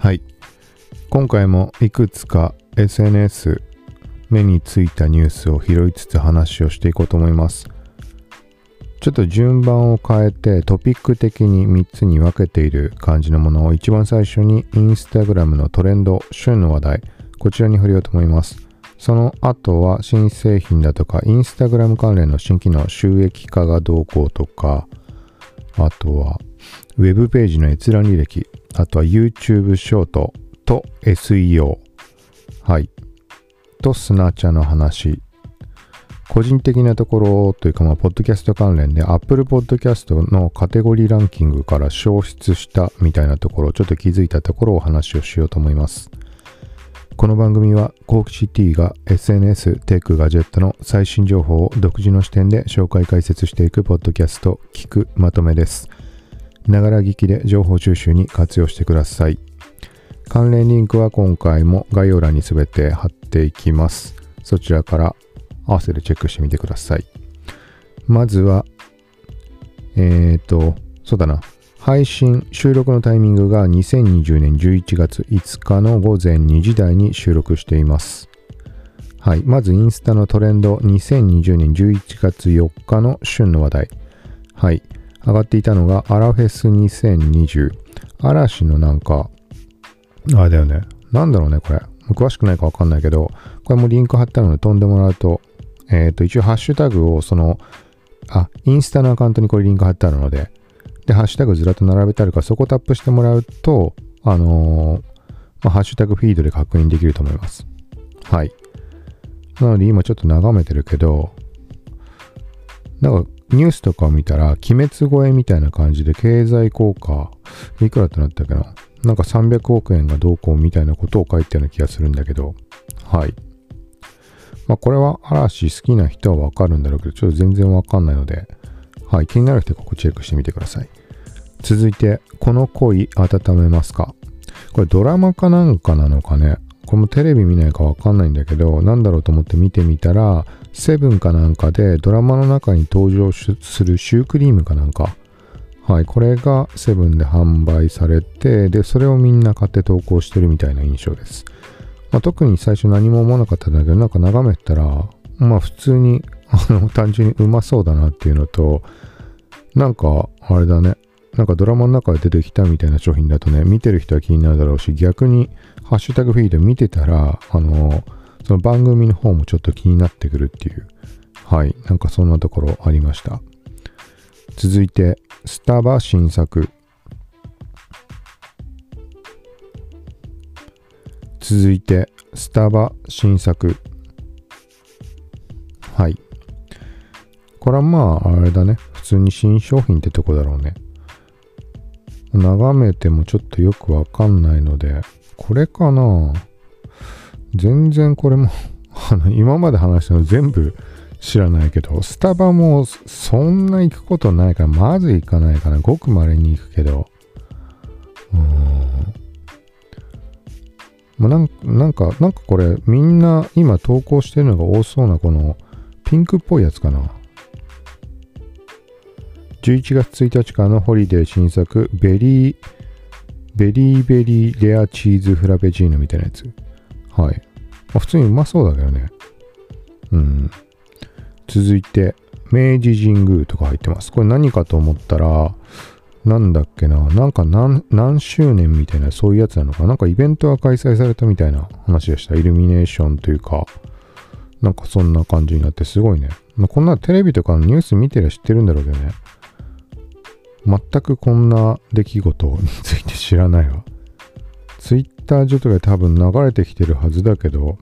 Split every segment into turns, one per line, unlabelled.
はい。今回もいくつか SNS 目についたニュースを拾いつつ話をしていこうと思います。ちょっと順番を変えてトピック的に3つに分けている感じのものを一番最初にインスタグラムのトレンド、旬の話題、こちらに振りようと思います。その後は新製品だとか、インスタグラム関連の新機能、収益化がどうこうとか、あとは、ウェブページの閲覧履歴、あとは YouTube ショートと SEO、はい、とスナチャの話、個人的なところというか、まあ、ポッドキャスト関連で Apple Podcast のカテゴリーランキングから消失したみたいなところ、ちょっと気づいたところをお話をしようと思います。この番組は、コークシティが SNS、テック、ガジェットの最新情報を独自の視点で紹介解説していくポッドキャスト、聞くまとめです。ながら聞きで情報収集に活用してください。関連リンクは今回も概要欄にすべて貼っていきます。そちらから合わせてチェックしてみてください。まずは、えっ、ー、と、そうだな。配信、収録のタイミングが2020年11月5日の午前2時台に収録しています。はい。まずインスタのトレンド、2020年11月4日の旬の話題。はい。上がっていたのが、アラフェス2020。嵐のなんか、あれだよね。なんだろうね、これ。詳しくないかわかんないけど、これもリンク貼ったので飛んでもらうと、えっ、ー、と、一応ハッシュタグをその、あ、インスタのアカウントにこれリンク貼ってあるので、で、ハッシュタグずらっと並べてあるから、そこをタップしてもらうと、あのー、まあ、ハッシュタグフィードで確認できると思います。はい。なので今ちょっと眺めてるけど、なんかニュースとかを見たら、鬼滅超えみたいな感じで経済効果、いくらってなったっけな？なんか300億円がどうこうみたいなことを書いたような気がするんだけど、はい。まあこれは嵐好きな人はわかるんだろうけど、ちょっと全然わかんないので、はい。気になる人はここチェックしてみてください。続いて、この恋温めますか？これドラマかなんかなのかね？これもテレビ見ないかわかんないんだけど、なんだろうと思って見てみたら、セブンかなんかでドラマの中に登場するシュークリームかなんか。はい、これがセブンで販売されて、で、それをみんな買って投稿してるみたいな印象です。まあ、特に最初何も思わなかったんだけど、なんか眺めたら、まあ普通に、あの、単純にうまそうだなっていうのと、なんか、あれだね。なんかドラマの中で出てきたみたいな商品だとね、見てる人は気になるだろうし、逆にハッシュタグフィード見てたら、あの、その番組の方もちょっと気になってくるっていう、はい、なんかそんなところありました。続いて、スタバ新作。続いて、スタバ新作。はい。これはまあ、あれだね。普通に新商品ってとこだろうね。眺めてもちょっとよくわかんないので、これかな全然これも あの、今まで話したの全部知らないけど、スタバもそんな行くことないから、まず行かないかな。ごく稀に行くけど。うん。まあ、なんなんか、なんかこれ、みんな今投稿してるのが多そうな、この、ピンクっぽいやつかな。11月1日からのホリデー新作、ベリー、ベリーベリーレアチーズフラペチーノみたいなやつ。はい。ま、普通にうまそうだけどね。うん。続いて、明治神宮とか入ってます。これ何かと思ったら、なんだっけな、なんか何何周年みたいなそういうやつなのかなんかイベントが開催されたみたいな話でした。イルミネーションというか、なんかそんな感じになってすごいね。まあ、こんなテレビとかのニュース見てりゃ知ってるんだろうけどね。全くこんな出来事について知らないわ。ツイッター上とかで多分流れてきてるはずだけど、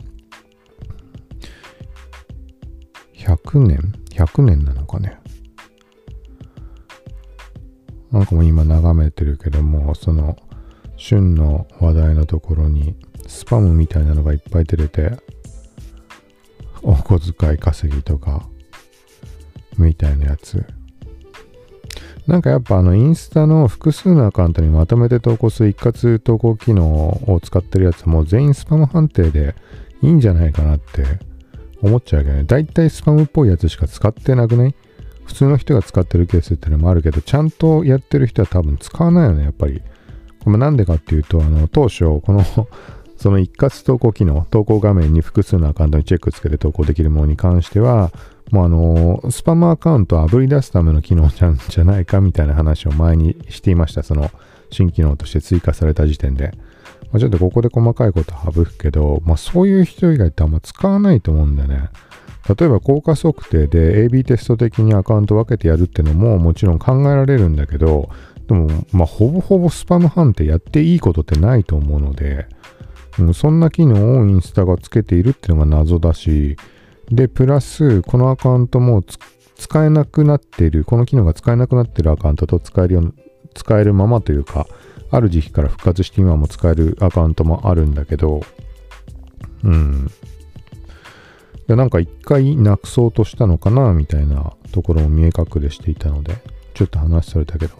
100年 ?100 年なのかね？なんかもう今眺めてるけども、その、旬の話題のところに、スパムみたいなのがいっぱい出てて、お小遣い稼ぎとか、みたいなやつ。なんかやっぱあのインスタの複数のアカウントにまとめて投稿する一括投稿機能を使ってるやつも全員スパム判定でいいんじゃないかなって思っちゃうけどね。だいたいスパムっぽいやつしか使ってなくない普通の人が使ってるケースってのもあるけど、ちゃんとやってる人は多分使わないよね、やっぱり。これなんでかっていうと、あの、当初、この その一括投稿機能、投稿画面に複数のアカウントにチェックつけて投稿できるものに関しては、もうあの、スパムアカウントをあぶり出すための機能じゃんじゃないかみたいな話を前にしていました。その新機能として追加された時点で。まあ、ちょっとここで細かいこと省くけど、まあそういう人以外ってあんま使わないと思うんだよね。例えば効果測定で AB テスト的にアカウント分けてやるってのももちろん考えられるんだけど、でも、まあ、ほぼほぼスパム判定やっていいことってないと思うので、うん、そんな機能をインスタがつけているっていうのが謎だし、で、プラス、このアカウントも使えなくなっている、この機能が使えなくなっているアカウントと使えるよう使えるままというか、ある時期から復活して今も使えるアカウントもあるんだけど、うん。でなんか一回なくそうとしたのかなみたいなところも見え隠れしていたので、ちょっと話されたけど、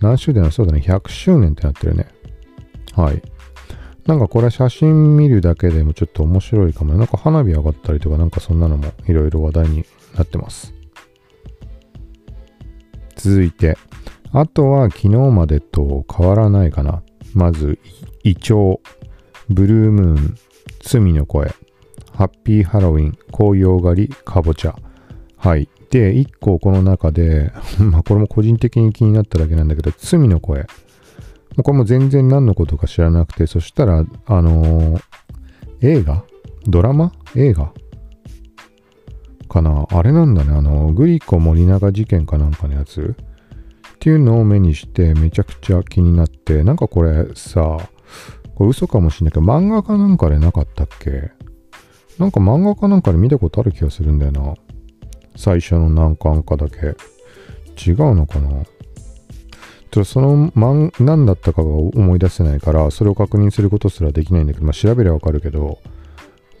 何周年はそうだね、100周年ってなってるね。はい。なんかこれ写真見るだけでもちょっと面白いかもね。なんか花火上がったりとかなんかそんなのもいろいろ話題になってます。続いて、あとは昨日までと変わらないかな。まず、イチョウ、ブルームーン、罪の声、ハッピーハロウィン、紅葉狩り、かぼちゃ。はい。で、1個この中で、まあこれも個人的に気になっただけなんだけど、罪の声。これも全然何のことか知らなくて、そしたら、あのー、映画？ドラマ？映画？かな？あれなんだね。あの、グリコ森永事件かなんかのやつ？っていうのを目にしてめちゃくちゃ気になって、なんかこれさ、これ嘘かもしんないけど、漫画かなんかでなかったっけ？なんか漫画かなんかで見たことある気がするんだよな。最初の何巻かだけ。違うのかな？とその漫、何だったかが思い出せないから、それを確認することすらできないんだけど、まあ調べりゃわかるけど、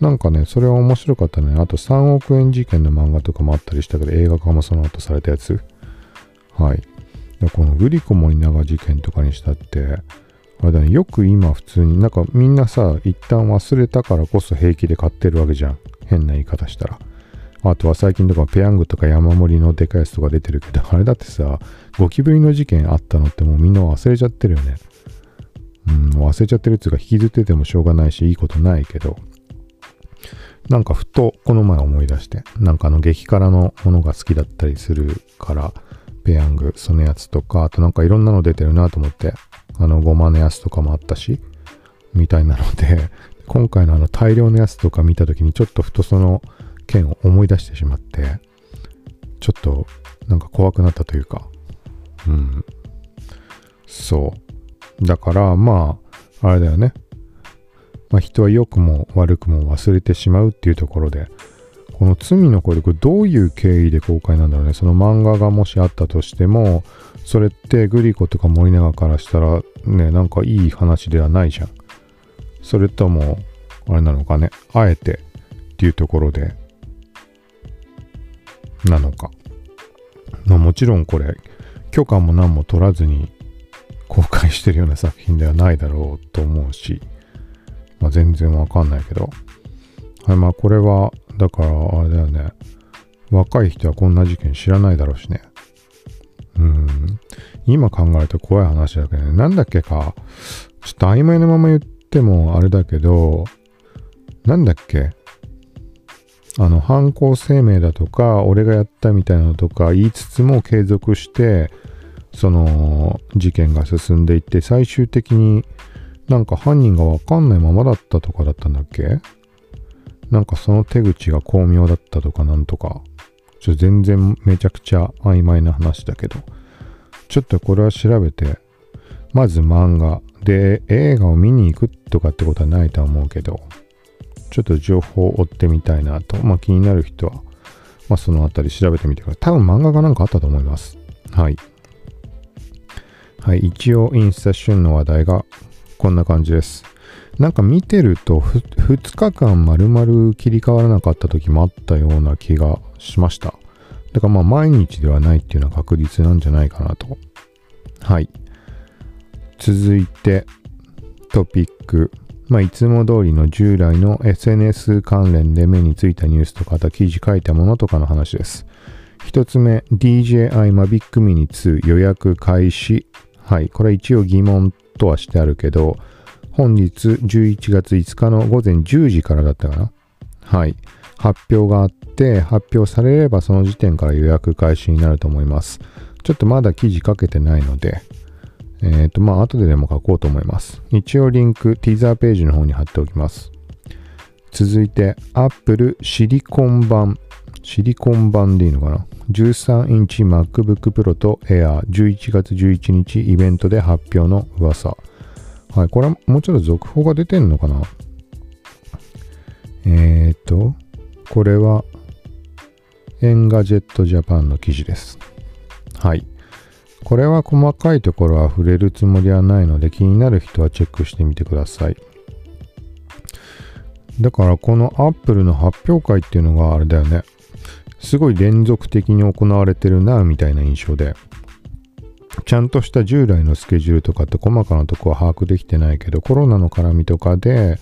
なんかね、それは面白かったね。あと3億円事件の漫画とかもあったりしたけど、映画化もその後されたやつ。はい。でこのグリコ森永事件とかにしたって、あれだね、よく今普通になんかみんなさ、一旦忘れたからこそ平気で買ってるわけじゃん。変な言い方したら。あとは最近とかペヤングとか山盛りのでかいやつとか出てるけど、あれだってさ、ゴキブリの事件あったのってもうみんな忘れちゃってるよね。うん、忘れちゃってるっていうか引きずっててもしょうがないし、いいことないけど。なんかふとこの前思い出して、なんかあの激辛のものが好きだったりするから、ペヤング、そのやつとか、あとなんかいろんなの出てるなと思って、あのごまのやつとかもあったし、みたいなので、今回のあの大量のやつとか見た時にちょっとふとその、件を思い出してしまって、ちょっとなんか怖くなったというか、うん。そう。だからまあ、あれだよね。まあ人は良くも悪くも忘れてしまうっていうところで、この罪の声でこれどういう経緯で公開なんだろうね。その漫画がもしあったとしても、それってグリコとか森永からしたらね、なんかいい話ではないじゃん。それとも、あれなのかね、あえてっていうところで、なのか。まあ、もちろんこれ、許可も何も取らずに公開してるような作品ではないだろうと思うし、まあ、全然わかんないけど。はい、まあこれは、だからあれだよね。若い人はこんな事件知らないだろうしね。うん。今考えると怖い話だけどね。なんだっけか。ちょっと曖昧なまま言ってもあれだけど、なんだっけあの、犯行声明だとか、俺がやったみたいなのとか言いつつも継続して、その、事件が進んでいって、最終的になんか犯人がわかんないままだったとかだったんだっけ？なんかその手口が巧妙だったとかなんとか。ちょ全然めちゃくちゃ曖昧な話だけど。ちょっとこれは調べて、まず漫画で映画を見に行くとかってことはないとは思うけど、ちょっと情報を追ってみたいなと、まあ、気になる人は、まあ、そのあたり調べてみてください。多分漫画がなんかあったと思います。はい。はい、一応インスタ旬の話題がこんな感じです。なんか見てると2日間丸々切り替わらなかった時もあったような気がしました。だからまあ毎日ではないっていうのは確実なんじゃないかなと。はい。続いてトピックまあ、いつも通りの従来の SNS 関連で目についたニュースとか、あと記事書いたものとかの話です。一つ目、DJI Mavic Mini 2予約開始。はい。これ一応疑問とはしてあるけど、本日11月5日の午前10時からだったかな。はい。発表があって、発表されればその時点から予約開始になると思います。ちょっとまだ記事書けてないので、えっ、ー、と、まあ、後ででも書こうと思います。一応リンク、ティーザーページの方に貼っておきます。続いて、Apple シリコン版。シリコン版でいいのかな ?13 インチ MacBook Pro と Air 11月11日イベントで発表の噂。はい、これはもうちょっと続報が出てんのかな？えっ、ー、と、これは、エンガジェットジャパンの記事です。はい。これは細かいところは触れるつもりはないので気になる人はチェックしてみてください。だからこの Apple の発表会っていうのがあれだよね。すごい連続的に行われてるなみたいな印象で。ちゃんとした従来のスケジュールとかって細かなとこは把握できてないけどコロナの絡みとかで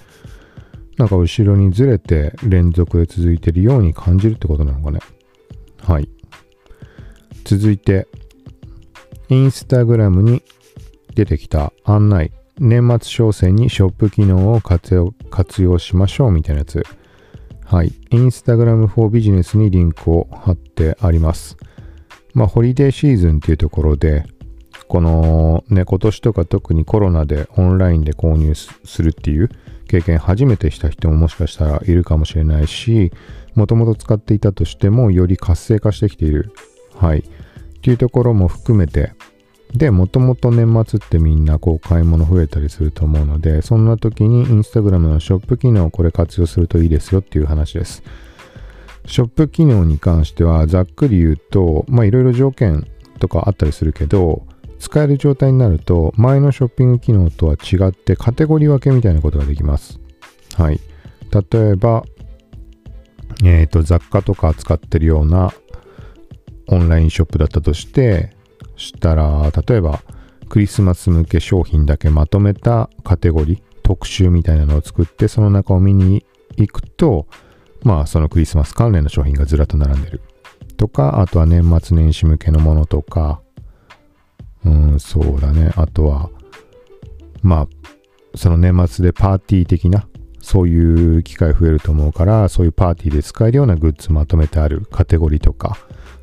なんか後ろにずれて連続で続いてるように感じるってことなのかね。はい。続いて、インスタグラムに出てきた案内。年末商戦にショップ機能を活用活用しましょうみたいなやつ。はい。インスタグラム for ビジネスにリンクを貼ってあります。まあ、ホリデーシーズンっていうところで、このね、今年とか特にコロナでオンラインで購入するっていう経験初めてした人ももしかしたらいるかもしれないし、もともと使っていたとしてもより活性化してきている。はい。っていうところも含めて、で、もともと年末ってみんなこう買い物増えたりすると思うので、そんな時にインスタグラムのショップ機能をこれ活用するといいですよっていう話です。ショップ機能に関してはざっくり言うと、まあいろいろ条件とかあったりするけど、使える状態になると前のショッピング機能とは違ってカテゴリー分けみたいなことができます。はい。例えば、えっ、ー、と、雑貨とか扱ってるようなオンラインショップだったとして、したら、例えば、クリスマス向け商品だけまとめたカテゴリー、特集みたいなのを作って、その中を見に行くと、まあ、そのクリスマス関連の商品がずらっと並んでる。とか、あとは年末年始向けのものとか、うん、そうだね。あとは、まあ、その年末でパーティー的な、そういう機会増えると思うから、そういうパーティーで使えるようなグッズまとめてあるカテゴリーとか、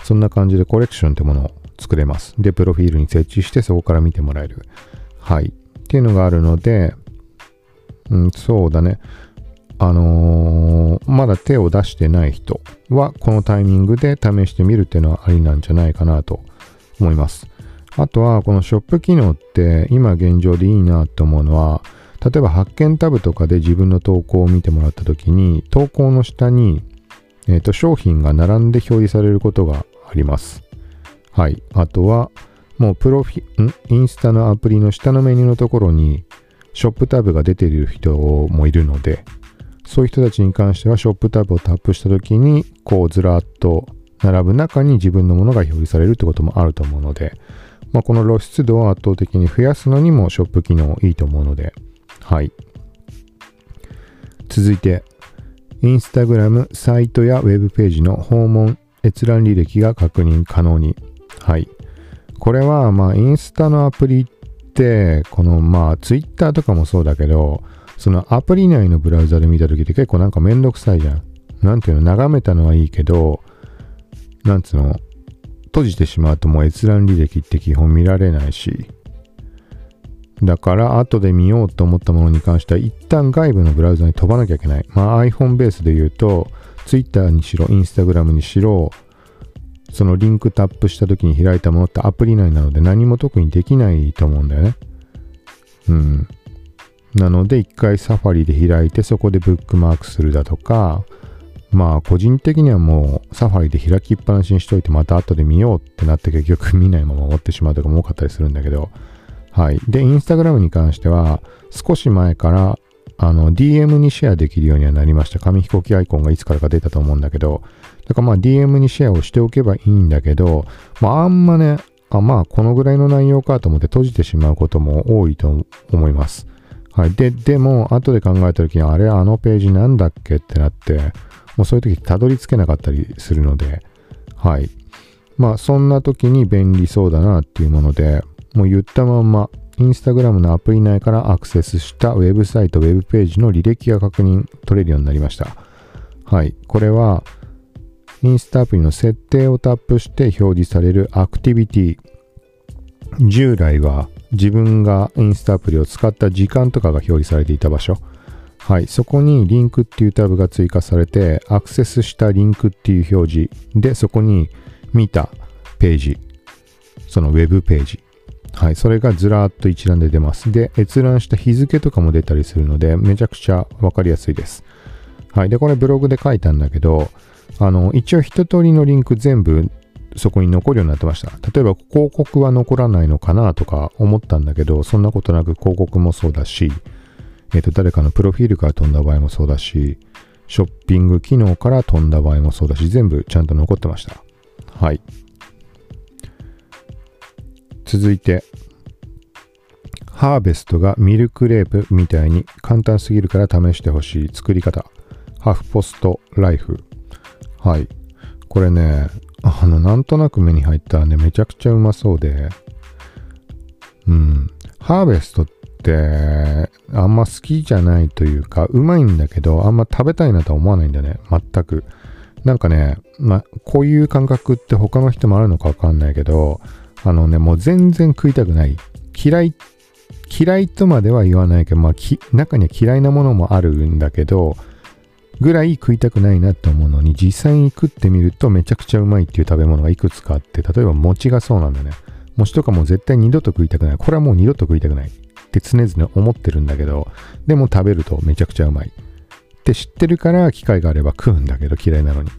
そんな感じでコレクションってものを作れます。で、プロフィールに設置してそこから見てもらえる。はい。っていうのがあるので、うん、そうだね。あのー、まだ手を出してない人は、このタイミングで試してみるっていうのはありなんじゃないかなと思います。あとは、このショップ機能って今現状でいいなと思うのは、例えば発見タブとかで自分の投稿を見てもらった時に、投稿の下に、えっ、ー、と、商品が並んで表示されることがあります。はい。あとは、もうプロフィ、ん？インスタのアプリの下のメニューのところに、ショップタブが出ている人もいるので、そういう人たちに関しては、ショップタブをタップしたときに、こうずらっと並ぶ中に自分のものが表示されるってこともあると思うので、まあ、この露出度を圧倒的に増やすのにもショップ機能いいと思うので、はい。続いて、インスタグラムサイトやウェブページの訪問閲覧履歴が確認可能に。はい。これは、まあ、インスタのアプリって、この、まあ、ツイッターとかもそうだけど、そのアプリ内のブラウザで見たときって結構なんかめんどくさいじゃん。なんていうの、眺めたのはいいけど、なんつうの、閉じてしまうともう閲覧履歴って基本見られないし、だから後で見ようと思ったものに関しては一旦外部のブラウザに飛ばなきゃいけない。まあ iPhone ベースで言うと、Twitter にしろ、Instagram にしろ、そのリンクタップした時に開いたものってアプリ内なので何も特にできないと思うんだよね。うん。なので一回サファリで開いてそこでブックマークするだとか、まあ個人的にはもうサファリで開きっぱなしにしといてまた後で見ようってなって結局見ないまま終わってしまうとかも多かったりするんだけど、はい。で、インスタグラムに関しては少し前からあの DM にシェアできるようにはなりました。紙飛行機アイコンがいつからか出たと思うんだけど、だからまあ DM にシェアをしておけばいいんだけど、まああんまね、あまあこのぐらいの内容かと思って閉じてしまうことも多いと思います。はい。で、でも後で考えた時にあれあのページなんだっけってなって、もうそういう時たどり着けなかったりするので、はい。まあそんな時に便利そうだなっていうもので、もう言ったまんま Instagram のアプリ内からアクセスしたウェブサイト、ウェブページの履歴が確認取れるようになりました。はい。これは、インスタアプリの設定をタップして表示されるアクティビティ。従来は自分がインスタアプリを使った時間とかが表示されていた場所。はい。そこにリンクっていうタブが追加されて、アクセスしたリンクっていう表示で、そこに見たページ。そのウェブページ。はい。それがずらーっと一覧で出ます。で、閲覧した日付とかも出たりするので、めちゃくちゃわかりやすいです。はい。で、これブログで書いたんだけど、あの、一応一通りのリンク全部そこに残るようになってました。例えば広告は残らないのかなとか思ったんだけど、そんなことなく広告もそうだし、えっ、ー、と、誰かのプロフィールから飛んだ場合もそうだし、ショッピング機能から飛んだ場合もそうだし、全部ちゃんと残ってました。はい。続いて、ハーベストがミルクレープみたいに簡単すぎるから試してほしい作り方。ハーフポストライフ。はい。これね、あの、なんとなく目に入ったらね、めちゃくちゃうまそうで、うん。ハーベストって、あんま好きじゃないというか、うまいんだけど、あんま食べたいなとは思わないんだよね。全く。なんかね、まあこういう感覚って他の人もあるのかわかんないけど、あのね、もう全然食いたくない。嫌い、嫌いとまでは言わないけど、まあ、中には嫌いなものもあるんだけど、ぐらい食いたくないなって思うのに、実際に食ってみるとめちゃくちゃうまいっていう食べ物がいくつかあって、例えば餅がそうなんだね。餅とかも絶対二度と食いたくない。これはもう二度と食いたくないって常々思ってるんだけど、でも食べるとめちゃくちゃうまい。って知ってるから機会があれば食うんだけど嫌いなのに。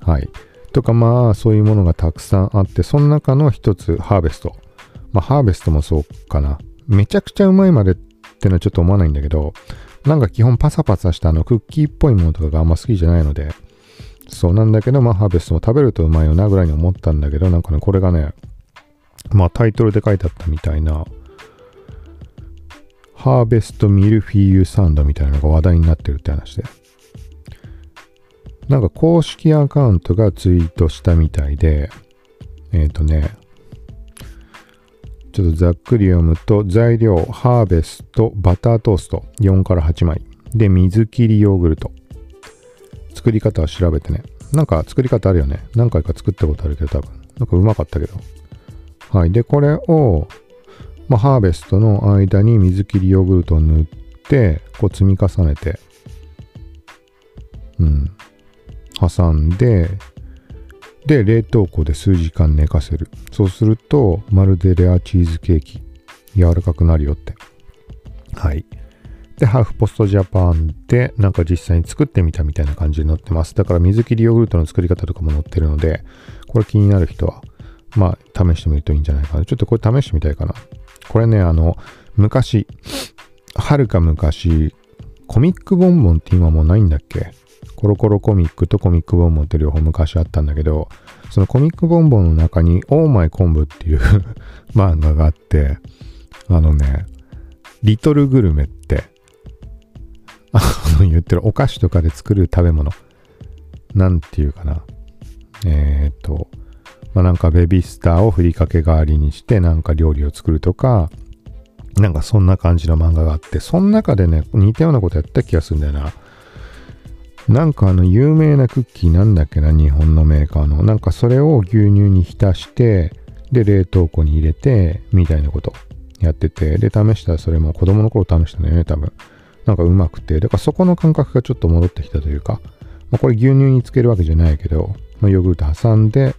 はい。とかまあそういうものがたくさんあって、その中の一つハーベスト。まあハーベストもそうかな。めちゃくちゃうまいまでってのはちょっと思わないんだけど、なんか基本パサパサしたあのクッキーっぽいものとかがあんま好きじゃないので、そうなんだけど、まあハーベストも食べるとうまいよなぐらいに思ったんだけど、なんかね、これがね、まあタイトルで書いてあったみたいな、ハーベストミルフィーユサンドみたいなのが話題になってるって話で。なんか公式アカウントがツイートしたみたいで、えっ、ー、とね、ちょっとざっくり読むと、材料、ハーベスト、バタートースト、4から8枚。で、水切りヨーグルト。作り方は調べてね。なんか作り方あるよね。何回か作ったことあるけど、多分。なんかうまかったけど。はい。で、これを、まあ、ハーベストの間に水切りヨーグルトを塗って、こう積み重ねて、うん。挟んで、で、冷凍庫で数時間寝かせる。そうすると、まるでレアチーズケーキ、柔らかくなるよって。はい。で、ハーフポストジャパンで、なんか実際に作ってみたみたいな感じになってます。だから水切りヨーグルトの作り方とかも載ってるので、これ気になる人は、まあ、試してみるといいんじゃないかな。ちょっとこれ試してみたいかな。これね、あの、昔、はるか昔、コミックボンボンって今もうないんだっけ？コロコロコミックとコミックボンボンって両方昔あったんだけど、そのコミックボンボンの中に、オーマイ昆布っていう 漫画があって、あのね、リトルグルメって、あの言ってるお菓子とかで作る食べ物。なんていうかな。えっ、と、まあ、なんかベビースターをふりかけ代わりにしてなんか料理を作るとか、なんかそんな感じの漫画があって、その中でね、似たようなことやった気がするんだよな。なんかあの有名なクッキーなんだっけな、日本のメーカーの。なんかそれを牛乳に浸して、で、冷凍庫に入れて、みたいなことやってて、で、試したらそれも子供の頃試したんだよね、多分。なんかうまくて、だからそこの感覚がちょっと戻ってきたというか、まあ、これ牛乳につけるわけじゃないけど、まあ、ヨーグルト挟んで、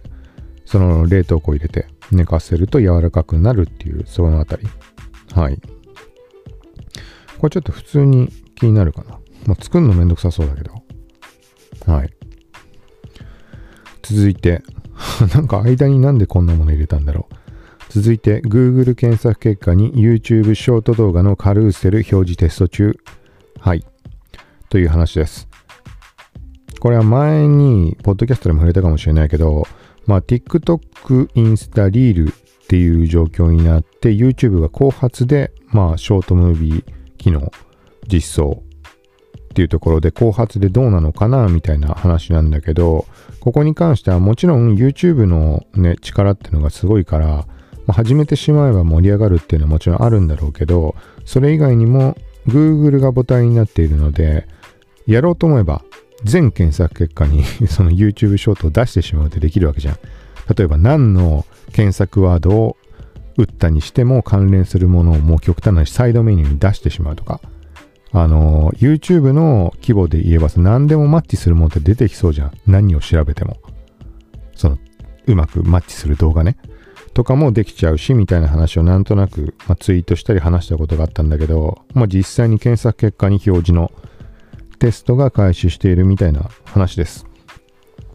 その冷凍庫入れて寝かせると柔らかくなるっていう、そのあたり。はい。これちょっと普通に気になるかな。まあ、作るのめんどくさそうだけど。はい。続いて、なんか間になんでこんなもの入れたんだろう。続いて、Google 検索結果に YouTube ショート動画のカルーセル表示テスト中。はい。という話です。これは前に、ポッドキャストでも触れたかもしれないけど、まあ、TikTok、インスタ、リールっていう状況になって、YouTube が後発で、まあ、ショートムービー機能実装っていうところで後発でどうなのかなみたいな話なんだけど、ここに関してはもちろん YouTube のね、力っていうのがすごいから、まあ、始めてしまえば盛り上がるっていうのはもちろんあるんだろうけど、それ以外にも Google が母体になっているので、やろうと思えば全検索結果に その YouTube ショートを出してしまうってできるわけじゃん。例えば何の検索ワードを打ったにしても関連するものをもう極端なサイドメニューに出してしまうとか。あの、YouTube の規模で言えば何でもマッチするものって出てきそうじゃん。何を調べても。その、うまくマッチする動画ね。とかもできちゃうし、みたいな話をなんとなく、まあ、ツイートしたり話したことがあったんだけど、まあ、実際に検索結果に表示のテストが開始しているみたいな話です。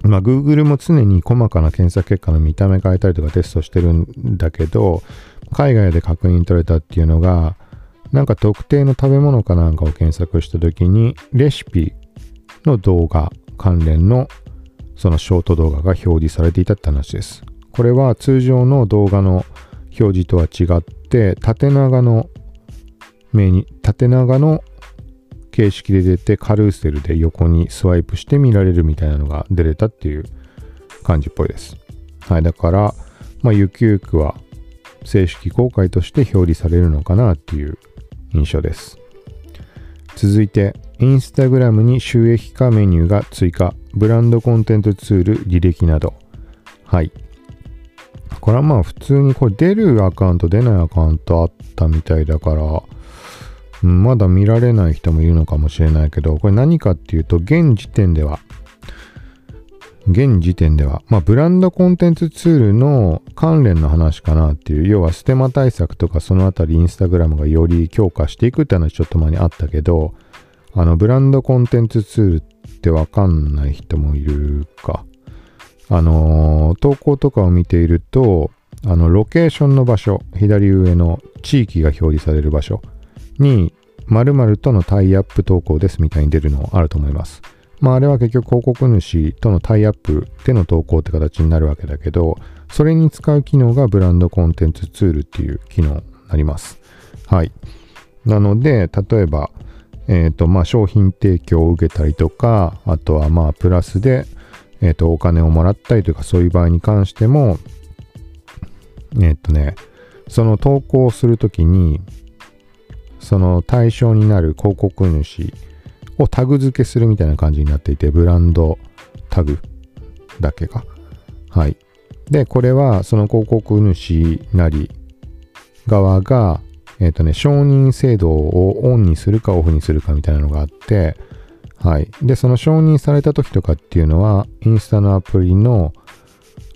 まあ、Google も常に細かな検索結果の見た目変えたりとかテストしてるんだけど、海外で確認取れたっていうのが、なんか特定の食べ物かなんかを検索した時に、レシピの動画関連のそのショート動画が表示されていたって話です。これは通常の動画の表示とは違って、縦長の目に、縦長の形式で出てカルーセルで横にスワイプして見られるみたいなのが出れたっていう感じっぽいです。はい、だから、まあ、ゆくゆくは正式公開として表示されるのかなっていう印象です。続いて、インスタグラムに収益化メニューが追加、ブランドコンテンツツール履歴など。はい。これはまあ普通にこれ出るアカウント出ないアカウントあったみたいだから、まだ見られない人もいるのかもしれないけど、これ何かっていうと、現時点では、現時点では、まあ、ブランドコンテンツツールの関連の話かなっていう、要はステマ対策とかそのあたりインスタグラムがより強化していくって話ちょっと前にあったけど、あの、ブランドコンテンツツールってわかんない人もいるか。あのー、投稿とかを見ていると、あの、ロケーションの場所、左上の地域が表示される場所に、〇〇とのタイアップ投稿ですみたいに出るのあると思います。まああれは結局広告主とのタイアップでの投稿って形になるわけだけど、それに使う機能がブランドコンテンツツールっていう機能になります。はい。なので、例えば、えっ、ー、と、まあ商品提供を受けたりとか、あとはまあプラスで、えっ、ー、と、お金をもらったりとかそういう場合に関しても、えっ、ー、とね、その投稿するときに、その対象になる広告主をタグ付けするみたいな感じになっていて、ブランドタグだけが。はい。で、これはその広告主なり側が、えっ、ー、とね、承認制度をオンにするかオフにするかみたいなのがあって、はい。で、その承認された時とかっていうのは、インスタのアプリの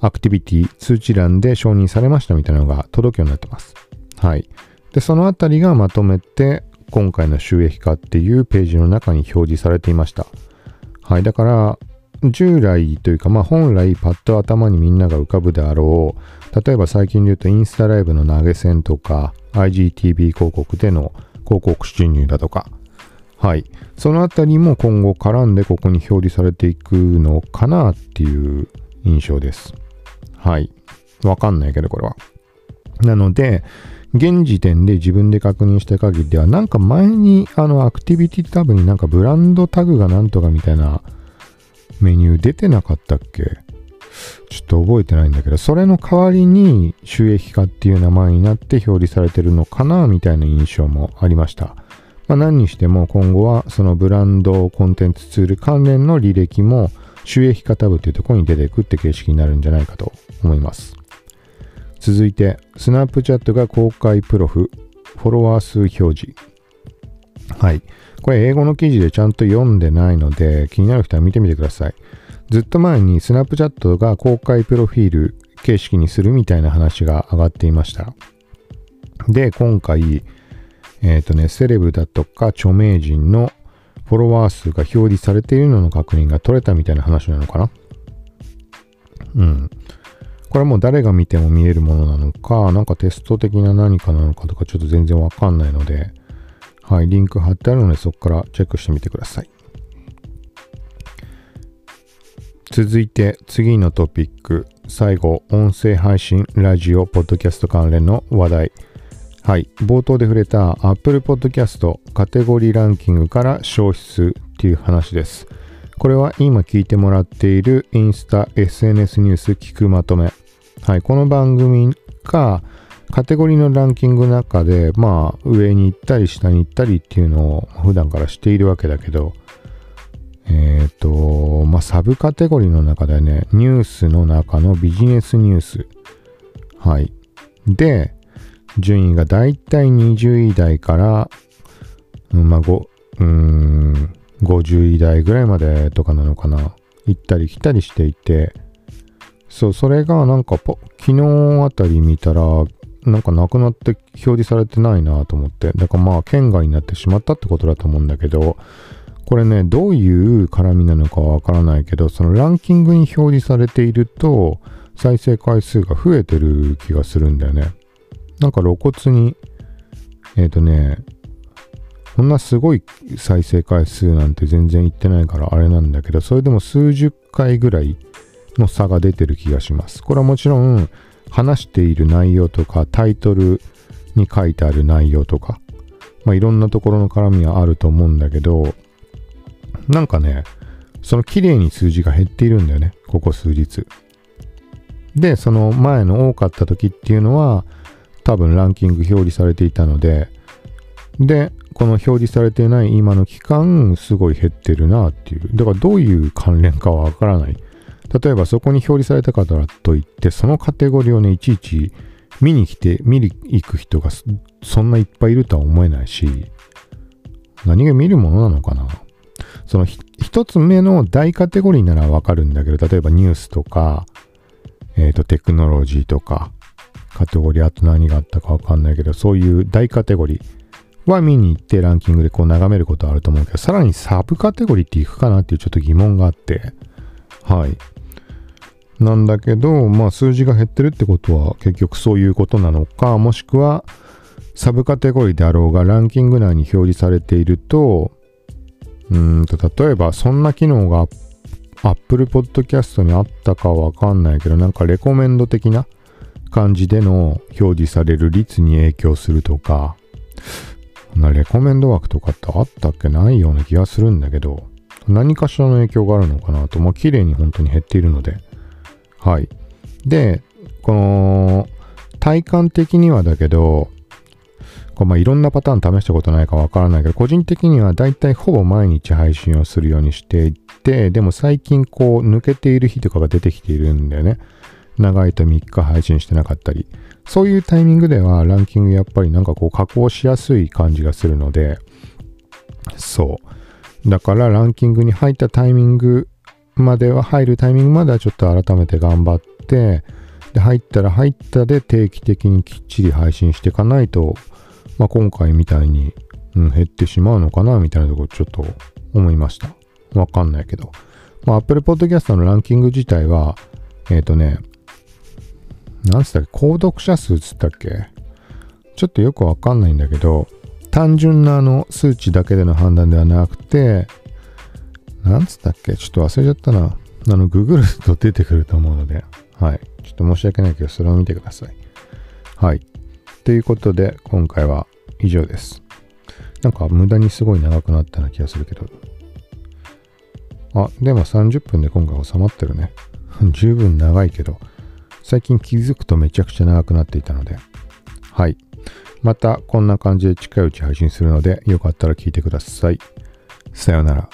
アクティビティ通知欄で承認されましたみたいなのが届くようになってます。はい。で、そのあたりがまとめて、今回の収益化っていうページの中に表示されていました。はい。だから、従来というか、まあ本来パッと頭にみんなが浮かぶであろう、例えば最近で言うとインスタライブの投げ銭とか、IGTV 広告での広告収入だとか、はい。そのあたりも今後絡んでここに表示されていくのかなっていう印象です。はい。わかんないけど、これは。なので、現時点で自分で確認した限りでは、なんか前にあのアクティビティタブになんかブランドタグがなんとかみたいなメニュー出てなかったっけ？ちょっと覚えてないんだけど、それの代わりに収益化っていう名前になって表示されてるのかなみたいな印象もありました。まあ、何にしても今後はそのブランドコンテンツツール関連の履歴も収益化タブっていうところに出ていくって形式になるんじゃないかと思います。続いて、スナップチャットが公開プロフ、フォロワー数表示。はい。これ英語の記事でちゃんと読んでないので、気になる人は見てみてください。ずっと前にスナップチャットが公開プロフィール形式にするみたいな話が上がっていました。で、今回、えっ、ー、とね、セレブだとか著名人のフォロワー数が表示されているのの確認が取れたみたいな話なのかなうん。これはもう誰が見ても見えるものなのか、なんかテスト的な何かなのかとかちょっと全然わかんないので、はい、リンク貼ってあるのでそこからチェックしてみてください。続いて次のトピック、最後、音声配信、ラジオ、ポッドキャスト関連の話題。はい、冒頭で触れた Apple Podcast カテゴリーランキングから消失っていう話です。これは今聞いてもらっているインスタ SNS ニュース聞くまとめはい、この番組がカテゴリーのランキングの中で、まあ、上に行ったり下に行ったりっていうのを普段からしているわけだけど、えっ、ー、と、まあ、サブカテゴリーの中でね、ニュースの中のビジネスニュース。はい。で、順位がだいたい20位台から、うん、まあ、5、うん、50位台ぐらいまでとかなのかな。行ったり来たりしていて、そう、それがなんか昨日あたり見たら、なんかなくなって表示されてないなと思って、だからまあ県外になってしまったってことだと思うんだけど、これね、どういう絡みなのかわからないけど、そのランキングに表示されていると、再生回数が増えてる気がするんだよね。なんか露骨に、えっ、ー、とね、こんなすごい再生回数なんて全然いってないからあれなんだけど、それでも数十回ぐらいの差が出てる気がします。これはもちろん話している内容とかタイトルに書いてある内容とか、まあいろんなところの絡みはあると思うんだけど、なんかね、その綺麗に数字が減っているんだよね、ここ数日。で、その前の多かった時っていうのは、多分ランキング表示されていたので、で、この表示されてない今の期間、すごい減ってるなっていう。だからどういう関連かはわからない。例えばそこに表示されたからといって、そのカテゴリーをね、いちいち見に来て、見に行く人がそんないっぱいいるとは思えないし、何が見るものなのかなその一つ目の大カテゴリーならわかるんだけど、例えばニュースとか、えっ、ー、と、テクノロジーとか、カテゴリー、あと何があったかわかんないけど、そういう大カテゴリーは見に行ってランキングでこう眺めることはあると思うけど、さらにサブカテゴリーっていくかなっていうちょっと疑問があって、はい。なんだけど、まあ数字が減ってるってことは結局そういうことなのか、もしくはサブカテゴリーであろうがランキング内に表示されていると、うんと、例えば、そんな機能が Apple Podcast にあったかわかんないけど、なんかレコメンド的な感じでの表示される率に影響するとか、なレコメンド枠とかってあったっけ？ないような気がするんだけど、何かしらの影響があるのかなと、まあ綺麗に本当に減っているので、はい。で、この、体感的にはだけど、こうまあいろんなパターン試したことないかわからないけど、個人的にはだいたいほぼ毎日配信をするようにしていて、でも最近こう抜けている日とかが出てきているんだよね。長いと3日配信してなかったり。そういうタイミングではランキングやっぱりなんかこう加工しやすい感じがするので、そう。だからランキングに入ったタイミングまでは、入るタイミングまではちょっと改めて頑張って、で、入ったら入ったで定期的にきっちり配信していかないと、まあ、今回みたいに、うん、減ってしまうのかなみたいなところちょっと思いました。わかんないけど。まあ、Apple Podcast のランキング自体は、えっ、ー、とね、何つったっけ購読者数つったっけ？ちょっとよくわかんないんだけど、単純なあの数値だけでの判断ではなくて、なんつったっけ？ちょっと忘れちゃったな。あの、ググると出てくると思うので、はい。ちょっと申し訳ないけど、それを見てください。はい。ということで、今回は以上です。なんか無駄にすごい長くなったような気がするけど。あ、でも30分で今回収まってるね。十分長いけど、最近気づくとめちゃくちゃ長くなっていたので。はい。またこんな感じで近いうち配信するので、よかったら聞いてください。さようなら。